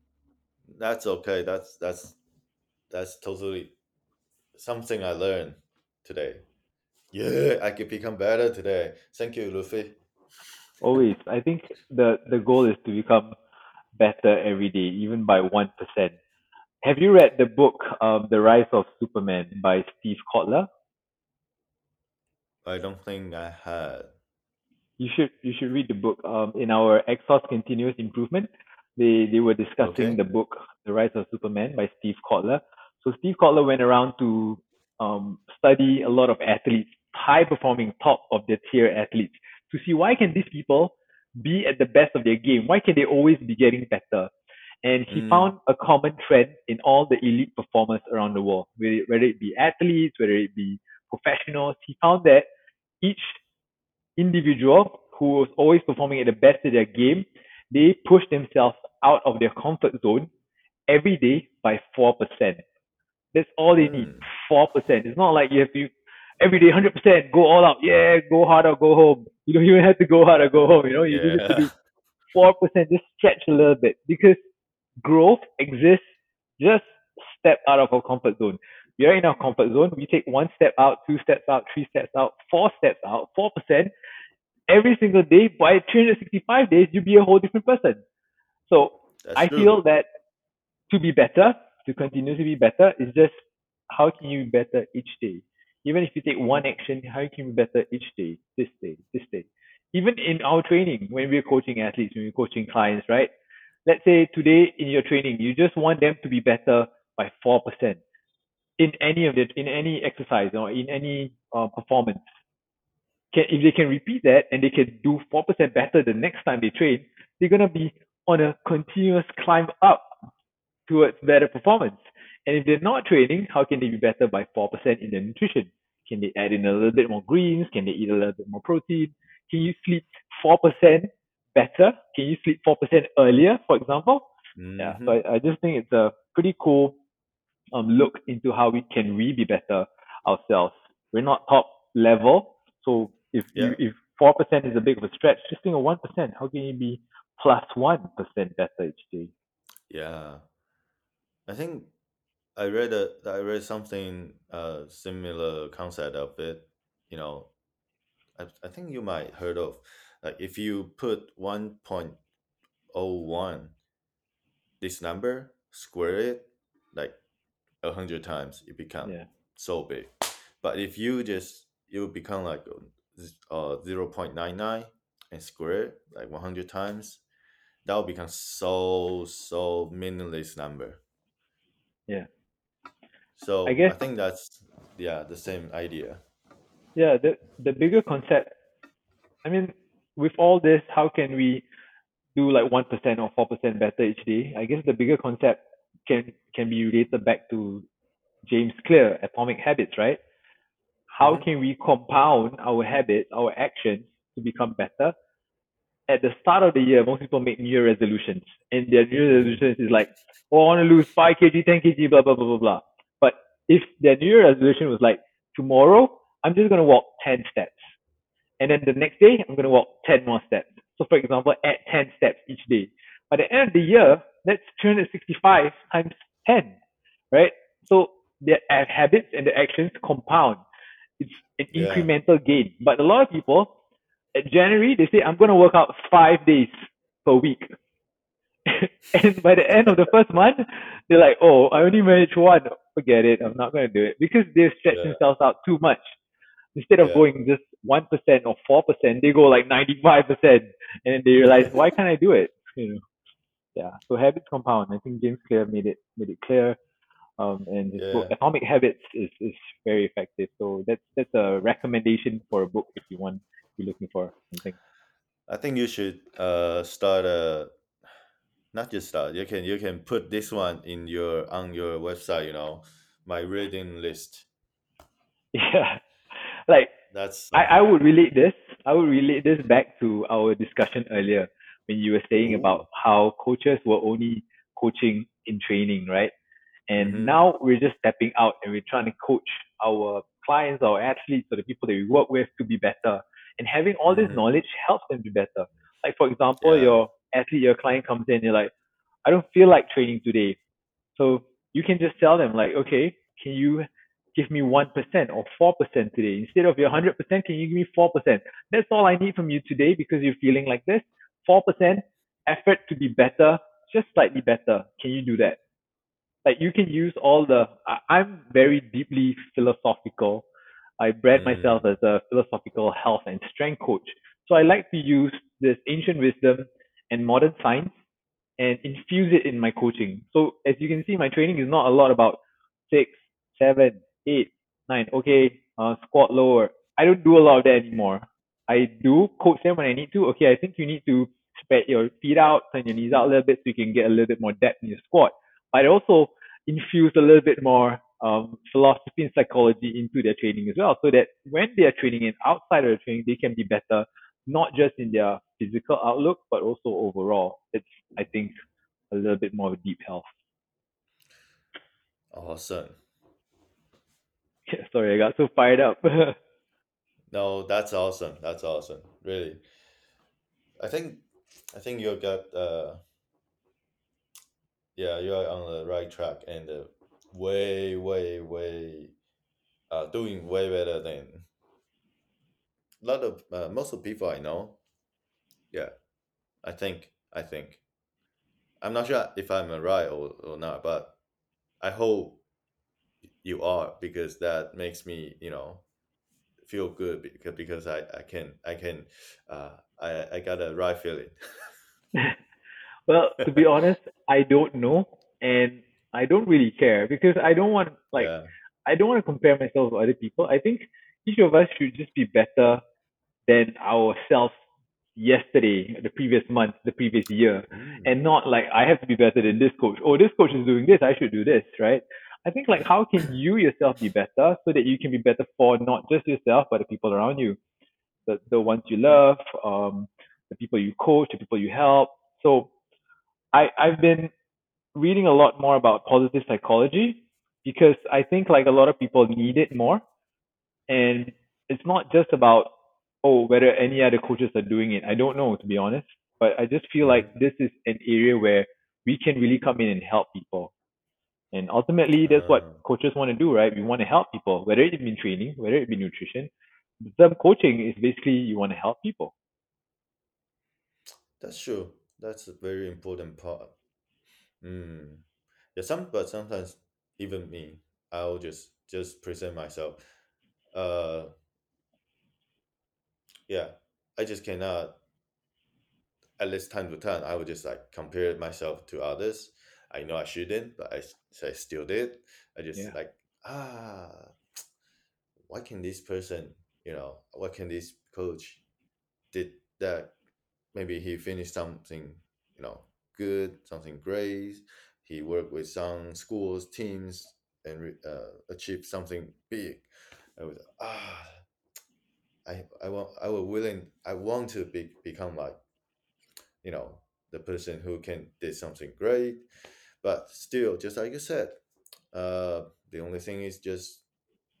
[SPEAKER 1] That's okay. That's that's that's totally something I learned today. Yeah, I could become better today. Thank you, Luffy.
[SPEAKER 2] always. I think the the goal is to become better every day, even by one percent. Have you read the book um, The Rise of Superman by Steve Kotler?
[SPEAKER 1] I don't think I had.
[SPEAKER 2] You should you should read the book. Um, in our Exos Continuous Improvement, they they were discussing
[SPEAKER 1] Okay.
[SPEAKER 2] the book The Rise of Superman by Steve Kotler. So Steve Kotler went around to um, study a lot of athletes, high performing, top of their tier athletes, to see why can these people be at the best of their game? Why can they always be getting better? And he
[SPEAKER 1] Mm,
[SPEAKER 2] found a common trend in all the elite performers around the world, whether it- be athletes, whether it be professionals. He found that each individual who was always performing at the best of their game, they push themselves out of their comfort zone every day by 4%. That's all they need.
[SPEAKER 1] mm,
[SPEAKER 2] 4%. It's not like you have to every day 100% go all out. Yeah, go hard or go home. You don't even have to go hard or go home. You know, you just have to
[SPEAKER 1] yeah.
[SPEAKER 2] do 4%. Just stretch a little bit because growth exists just step out of our comfort zone. We are in our comfort zone. We take one step out, two steps out, three steps out, four steps out, 4%. Every single day, by 365 days, you'll be a whole different person. So
[SPEAKER 1] That's
[SPEAKER 2] I
[SPEAKER 1] true.
[SPEAKER 2] feel that to be better, to continue to be better, is just how can you be better each day? Even if you take one action, how can you be better each day, this day, this day? Even in our training, when we're coaching athletes, when we're coaching clients, right? Let's say today in your training, you just want them to be better by 4% in any of it, in any exercise or in any uh, performance. Can, if they can repeat that and they can do 4% better the next time they train, they're going to be on a continuous climb up towards better performance. And if they're not training, how can they be better by 4% in their nutrition? Can they add in a little bit more greens? Can they eat a little bit more protein? Can you sleep 4% better? Can you sleep 4% earlier, for example? Yeah, so
[SPEAKER 1] hmm
[SPEAKER 2] I, I just think it's a pretty cool um, look into how we can we be better ourselves. We're not top level, so if
[SPEAKER 1] Yeah.
[SPEAKER 2] you if four percent is a big of a stretch, just think of one percent. How can you be plus one percent better each day?
[SPEAKER 1] Yeah. I think I read a I read something uh similar concept of it. You know, I I think you might heard of like if you put one point oh one this number square it like a hundred times it become
[SPEAKER 2] Yeah,
[SPEAKER 1] so big. But if you just it you become like uh zero point nine nine and square it like one hundred times, that will become so so meaningless number.
[SPEAKER 2] Yeah.
[SPEAKER 1] So I
[SPEAKER 2] guess i
[SPEAKER 1] think that's yeah the same idea.
[SPEAKER 2] yeah. The the bigger concept. I mean, with all this, how can we do like one percent or four percent better each day? I guess the bigger concept can can be related back to James Clear, Atomic Habits, right? How
[SPEAKER 1] hmm
[SPEAKER 2] can we compound our habits, our actions to become better? At the start of the year, most people make New Year resolutions, and their New Year resolutions is like, "Oh, I want to lose five kg, ten kg, blah blah blah blah blah." But if their New Year resolution was like, "Tomorrow, I'm just gonna walk ten steps," and then the next day, I'm gonna walk ten more steps. So, for example, add ten steps each day. By the end of the year, that's 365 times 10, right? So the habits and the actions compound. It's an
[SPEAKER 1] Yeah.
[SPEAKER 2] incremental gain. But a lot of people at January they say I'm gonna work out five days per week. and by the end of the first month, they're like, Oh, I only managed one. Forget it, I'm not gonna do it. Because they've stretched
[SPEAKER 1] Yeah.
[SPEAKER 2] themselves out too much. Instead of
[SPEAKER 1] Yeah.
[SPEAKER 2] going just one percent or four percent, they go like ninety five percent and then they realize why can't I do it? You know. Yeah. So habits compound. I think James Clear made it made it clear. Um, and his book Atomic Habits is, is very effective. So that's that's a recommendation for a book if you want you're looking for something.
[SPEAKER 1] I think you should uh start a not just start. You can you can put this one in your on your website. You know, my reading list.
[SPEAKER 2] Yeah. Like
[SPEAKER 1] That's
[SPEAKER 2] I, I would relate this. I would relate this back to our discussion earlier when you were saying
[SPEAKER 1] Ooh.
[SPEAKER 2] about how coaches were only coaching in training, right? And
[SPEAKER 1] Mhm.
[SPEAKER 2] now we're just stepping out and we're trying to coach our clients, our athletes, or the people that we work with to be better. And having all this
[SPEAKER 1] Mhm.
[SPEAKER 2] knowledge helps them be better. Like for example,
[SPEAKER 1] Yeah.
[SPEAKER 2] your athlete, your client comes in, you're like, I don't feel like training today. So you can just tell them like, okay, can you give me one percent or four percent today instead of your hundred percent? Can you give me four percent? That's all I need from you today because you're feeling like this. Four percent effort to be better, just slightly better. Can you do that? Like you can use all the. I'm very deeply philosophical. I bred
[SPEAKER 1] Mm.
[SPEAKER 2] myself as a philosophical health and strength coach. So I like to use this ancient wisdom and modern science and infuse it in my coaching. So as you can see, my training is not a lot about six, seven, eight, nine. Okay, uh, squat lower. I don't do a lot of that anymore. I do coach them when I need to. Okay, I think you need to spread your feet out, turn your knees out a little bit so you can get a little bit more depth in your squat. But I also infuse a little bit more um, philosophy and psychology into their training as well, so that when they are training and outside of the training, they can be better, not just in their physical outlook, but also overall. It's I think a little bit more of a deep health.
[SPEAKER 1] awesome.
[SPEAKER 2] Sorry, I got so fired up.
[SPEAKER 1] No, that's awesome. That's awesome. Really. I think I think you got uh yeah, you're on the right track and uh, way, way, way uh doing way better than a lot of uh, most of people I know. Yeah. I think I think. I'm not sure if I'm right or, or not, but I hope you are because that makes me, you know, feel good because because I, I can I can uh I, I got a right feeling.
[SPEAKER 2] well, to be honest, I don't know, and I don't really care because I don't want like
[SPEAKER 1] yeah.
[SPEAKER 2] I don't want to compare myself to other people. I think each of us should just be better than ourselves yesterday, the previous month, the previous year,
[SPEAKER 1] Mm.
[SPEAKER 2] and not like I have to be better than this coach. Oh, this coach is doing this, I should do this, right? I think like how can you yourself be better so that you can be better for not just yourself but the people around you, the the ones you love, um, the people you coach, the people you help. So I I've been reading a lot more about positive psychology because I think like a lot of people need it more, and it's not just about oh whether any other coaches are doing it. I don't know to be honest, but I just feel like this is an area where we can really come in and help people. And ultimately, that's what
[SPEAKER 1] Uh.
[SPEAKER 2] coaches want to do, right? We want to help people, whether it be training, whether it be nutrition. Some coaching is basically you want to help people.
[SPEAKER 1] That's true. That's a very important part. Mm. Yeah, some but sometimes even me, I'll just just present myself. Uh yeah, I just cannot at least time to time I would just like compare myself to others. I know I shouldn't, but I, s- so I still did. I just
[SPEAKER 2] Yeah.
[SPEAKER 1] like ah why can this person, you know, why can this coach did that? Maybe he finished something, you know, good, something great. He worked with some schools, teams, and uh, achieved something big. I was ah, I I want I was willing I want to be become like, you know, the person who can did something great, but still, just like you said, uh, the only thing is just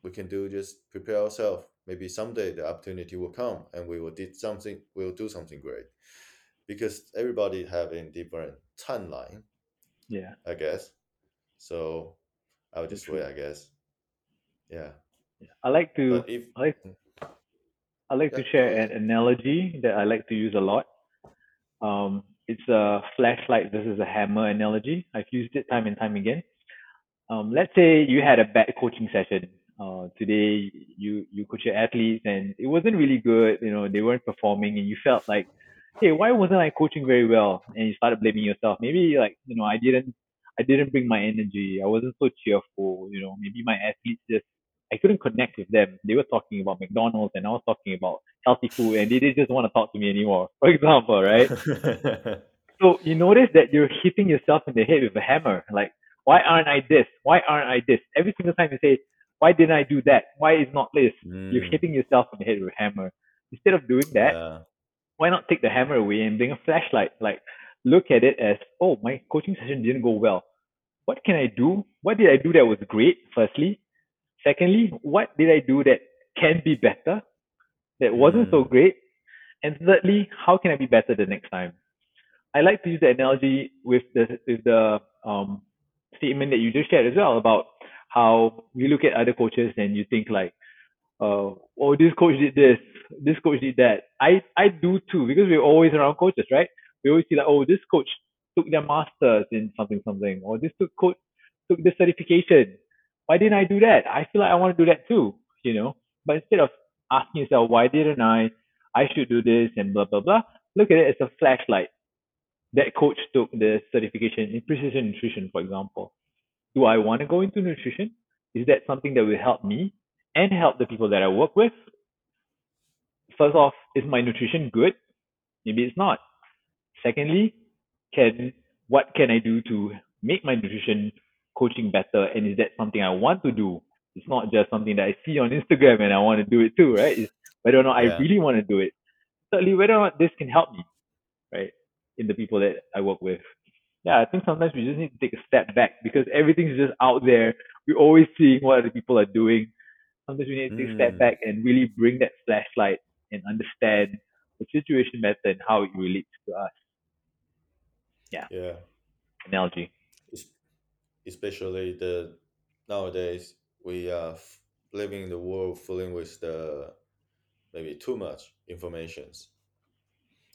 [SPEAKER 1] we can do just prepare ourselves. Maybe someday the opportunity will come and we will did something. We'll do something great, because everybody having different timeline,
[SPEAKER 2] Yeah.
[SPEAKER 1] I guess. So I'll
[SPEAKER 2] So
[SPEAKER 1] just wait. I guess. Yeah.
[SPEAKER 2] I like to
[SPEAKER 1] if
[SPEAKER 2] I like I like to share an analogy that I like to use a lot. Um, it's a flashlight versus a hammer analogy. I've used it time and time again. Um, let's say you had a bad coaching session. Uh, today you you coach your athletes and it wasn't really good. You know they weren't performing, and you felt like, hey, why wasn't I coaching very well? And you started blaming yourself. Maybe like you know I didn't I didn't bring my energy. I wasn't so cheerful. You know maybe my athletes just I couldn't connect with them. They were talking about McDonald's and I was talking about healthy food and they didn't just want to talk to me anymore. For example, right? So you notice that you're hitting yourself in the head with a hammer. Like, why aren't I this? Why aren't I this? Every single time you say, why didn't I do that? Why is not this? You're
[SPEAKER 1] Mm,
[SPEAKER 2] hitting yourself in the head with a hammer. Instead of doing that,
[SPEAKER 1] yeah.
[SPEAKER 2] Why not take the hammer away and bring a flashlight? Like, look at it as, oh, my coaching session didn't go well. What can I do? What did I do that was great, firstly? Secondly, what did I do that can be better, that wasn't so
[SPEAKER 1] Mm,
[SPEAKER 2] great? And thirdly, how can I be better the next time? I like to use the analogy with the with the um, statement that you just shared as well about how you look at other coaches and you think like, uh, oh, this coach did this, this coach did that. I I do too because we're always around coaches, right? We always see like, oh, this coach took their masters in something something, or this took coach took this certification. Why didn't I do that? I feel like I want to do that too, you know. But instead of asking yourself, why didn't I? I should do this and blah blah blah. Look at it as a flashlight that coach took the certification in precision nutrition, for example. Do I want to go into nutrition? Is that something that will help me and help the people that I work with? First off, is my nutrition good? Maybe it's not. Secondly, can what can I do to make my nutrition coaching better? And is that something I want to do? It's not just something that I see on Instagram and I want to do it too, right? It's whether or not I really want to do it. Thirdly, whether or not this can help me, right? In the people that I work with. Yeah, I think sometimes we just need to take a step back because everything's just out there. We're always seeing what other people are doing. Sometimes we need to take a step
[SPEAKER 1] Mm,
[SPEAKER 2] back and really bring that flashlight and understand the situation better and how it relates to us. Yeah,
[SPEAKER 1] yeah.
[SPEAKER 2] analogy.
[SPEAKER 1] Especially the nowadays we are f- living in the world filling with the maybe too much informations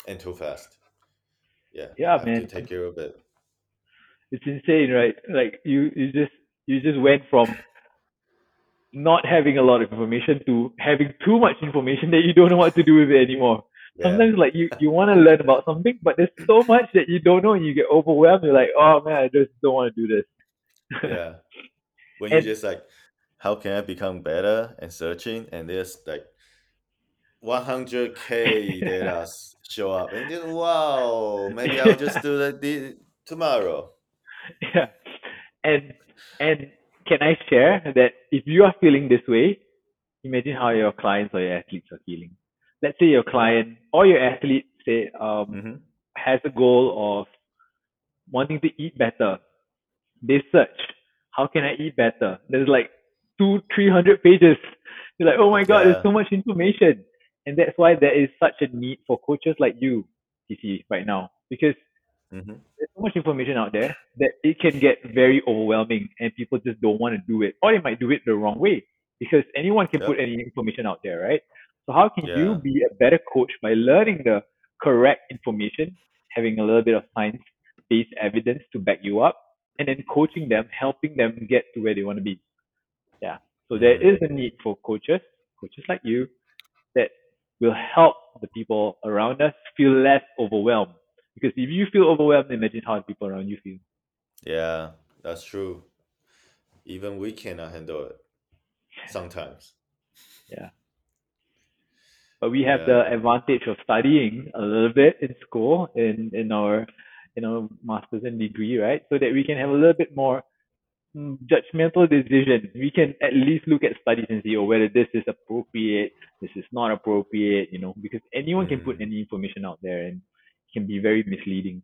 [SPEAKER 1] and too fast. Yeah,
[SPEAKER 2] Yeah,
[SPEAKER 1] have to
[SPEAKER 2] man,
[SPEAKER 1] take care of it.
[SPEAKER 2] it's insane, right? Like you, you just you just went from not having a lot of information to having too much information that you don't know what to do with it anymore.
[SPEAKER 1] Yeah,
[SPEAKER 2] Sometimes like you, you want to learn about something, but there's so much that you don't know and you get overwhelmed. You're like, oh man, I just don't want to do this.
[SPEAKER 1] yeah. When you
[SPEAKER 2] and
[SPEAKER 1] just like, how can I become better and searching, and there's like 100k data show up, and then wow, maybe I'll just do that tomorrow.
[SPEAKER 2] yeah, and and can I share that if you are feeling this way, imagine how your clients or your athletes are feeling. Let's say your client or your athlete say um
[SPEAKER 1] Mm-hmm.
[SPEAKER 2] has a goal of wanting to eat better. They search, how can I eat better? There's like two, three hundred pages. You're like, oh my god, there's so much information. And that's why there is such a need for coaches like you, TC, right now. Because
[SPEAKER 1] Mm-hmm.
[SPEAKER 2] there's so much information out there that it can get very overwhelming and people just don't want to do it. Or they might do it the wrong way. Because anyone can put any information out there, right? So how can you be a better coach by learning the correct information, having a little bit of science based evidence to back you up, and then coaching them, helping them get to where they want to be. Yeah. So there
[SPEAKER 1] Mm.
[SPEAKER 2] is a need for coaches, coaches like you, that will help the people around us feel less overwhelmed. Because if you feel overwhelmed, imagine how people around you feel.
[SPEAKER 1] Yeah, that's true. Even we cannot handle it sometimes.
[SPEAKER 2] Yeah. But we have the advantage of studying a little bit in school in, in our you know masters and degree, right? So that we can have a little bit more mm, judgmental decision. We can at least look at studies and see oh whether this is appropriate, this is not appropriate, you know, because anyone can put
[SPEAKER 1] Mm.
[SPEAKER 2] any information out there and can be very misleading.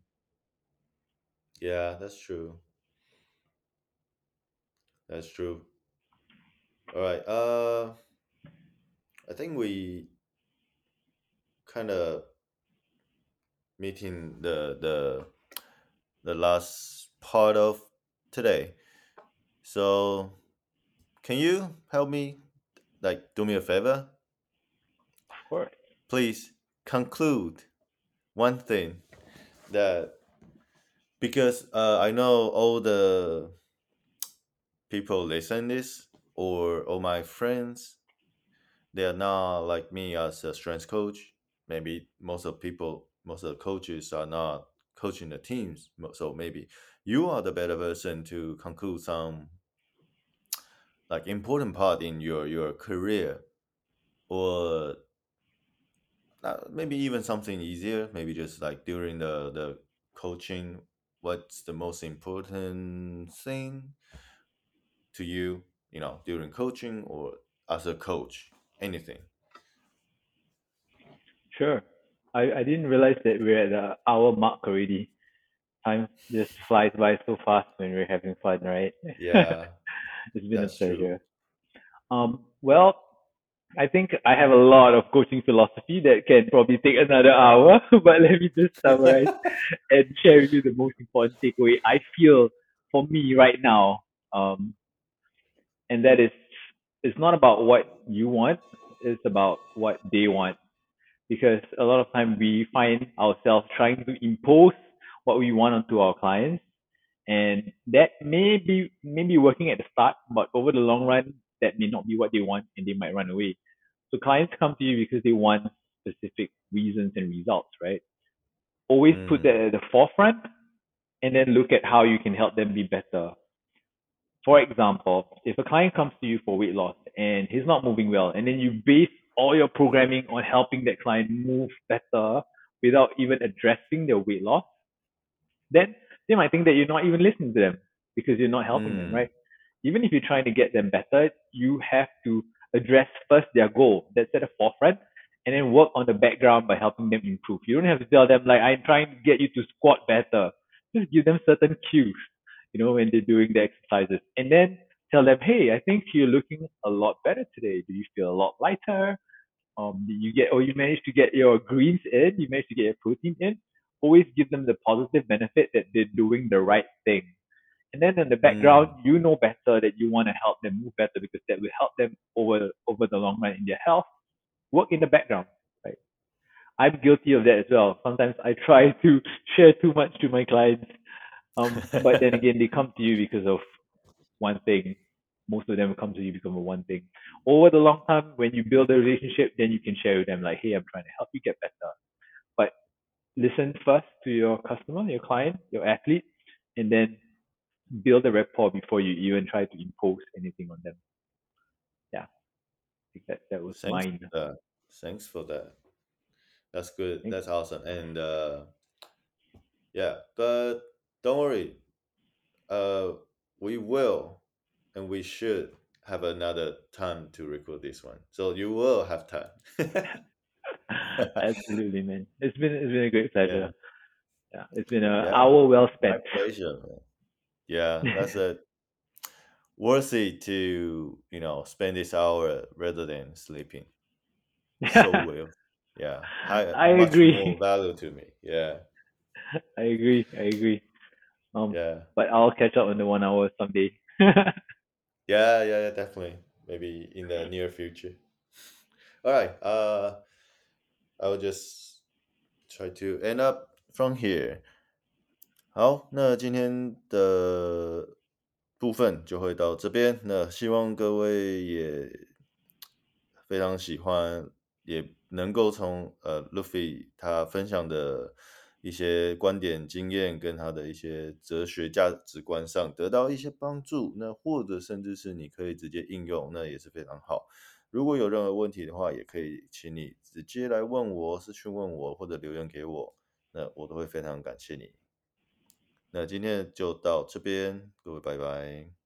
[SPEAKER 1] Yeah, that's true. That's true. All right. Uh, I think we kind of meeting the the the last part of today. So, can you help me like do me a favor?
[SPEAKER 2] Of course.
[SPEAKER 1] Please conclude one thing that because uh, I know all the people listen this or all my friends they are not like me as a strength coach. Maybe most of people most of the coaches are not coaching the teams so maybe you are the better person to conclude some like important part in your your career or uh, maybe even something easier maybe just like during the the coaching what's the most important thing to you you know during coaching or as a coach anything
[SPEAKER 2] Sure. I, I didn't realize that we're at the hour mark already. Time just flies by so fast when we're having fun, right?
[SPEAKER 1] yeah
[SPEAKER 2] it's been a
[SPEAKER 1] that's true
[SPEAKER 2] pleasure. Um, well, I think I have a lot of coaching philosophy that can probably take another hour, but let me just summarize and share with you the most important takeaway I feel for me right now. Um, and that is, it's not about what you want, it's about what they want. Because a lot of time we find ourselves trying to impose what we want onto our clients, and that may be may be working at the start, but over the long run, that may not be what they want, and they might run away. So clients come to you because they want specific reasons and results, right? Always put
[SPEAKER 1] mm,
[SPEAKER 2] that at the forefront and then look at how you can help them be better. For example, if a client comes to you for weight loss and he's not moving well, and then you base all your programming on helping that client move better without even addressing their weight loss, then they might think that you're not even listening to them because you're not helping them,
[SPEAKER 1] mm,
[SPEAKER 2] right? Even if you're trying to get them better, you have to address first their goal. That's at the forefront, and then work on the background by helping them improve. You don't have to tell them like I'm trying to get you to squat better. Just give them certain cues, you know, when they're doing the exercises, and then tell them, hey, I think you're looking a lot better today. Do you feel a lot lighter? Um, did you get or you managed to get your greens in? You managed to get your protein in. Always give them the positive benefit that they're doing the right thing. And then in the background,
[SPEAKER 1] mm.
[SPEAKER 2] you know better that you want to help them move better because that will help them over over the long run in their health. Work in the background, right? I'm guilty of that as well. Sometimes I try to share too much to my clients, um, but then again, they come to you because of one thing. Most of them come to you because of one thing. Over the long term, when you build a relationship, then you can share with them like, "Hey, I'm trying to help you get better." But listen first to your customer, your client, your athlete, and then build a rapport before you even try to impose anything on them. Yeah, I think that that was
[SPEAKER 1] thanks
[SPEAKER 2] mine.
[SPEAKER 1] for that thanks for that that's good
[SPEAKER 2] Thank
[SPEAKER 1] that's awesome and uh yeah but don't worry uh we will and we should have another time to record this one so you will have time
[SPEAKER 2] Absolutely, man. It's been it's been a great pleasure. Yeah, it's been an
[SPEAKER 1] yeah
[SPEAKER 2] hour well
[SPEAKER 1] my
[SPEAKER 2] spent.
[SPEAKER 1] pleasure man. Yeah that's a it to you know spend this hour rather than sleeping so well yeah high,
[SPEAKER 2] I
[SPEAKER 1] much more
[SPEAKER 2] agree.
[SPEAKER 1] value to me yeah
[SPEAKER 2] I agree. I agree. Um,
[SPEAKER 1] yeah
[SPEAKER 2] but I'll catch up on the one hour someday.
[SPEAKER 1] yeah yeah yeah definitely maybe in the near future all right uh i'll just try to end up from here 好，那今天的部分就会到这边。那希望各位也非常喜欢，也能够从呃 Luffy 他分享的一些观点、经验跟他的一些哲学价值观上得到一些帮助。那或者甚至是你可以直接应用，那也是非常好。如果有任何问题的话，也可以请你直接来问我，私讯问我，或者留言给我，那我都会非常感谢你。那今天就到这边，各位拜拜。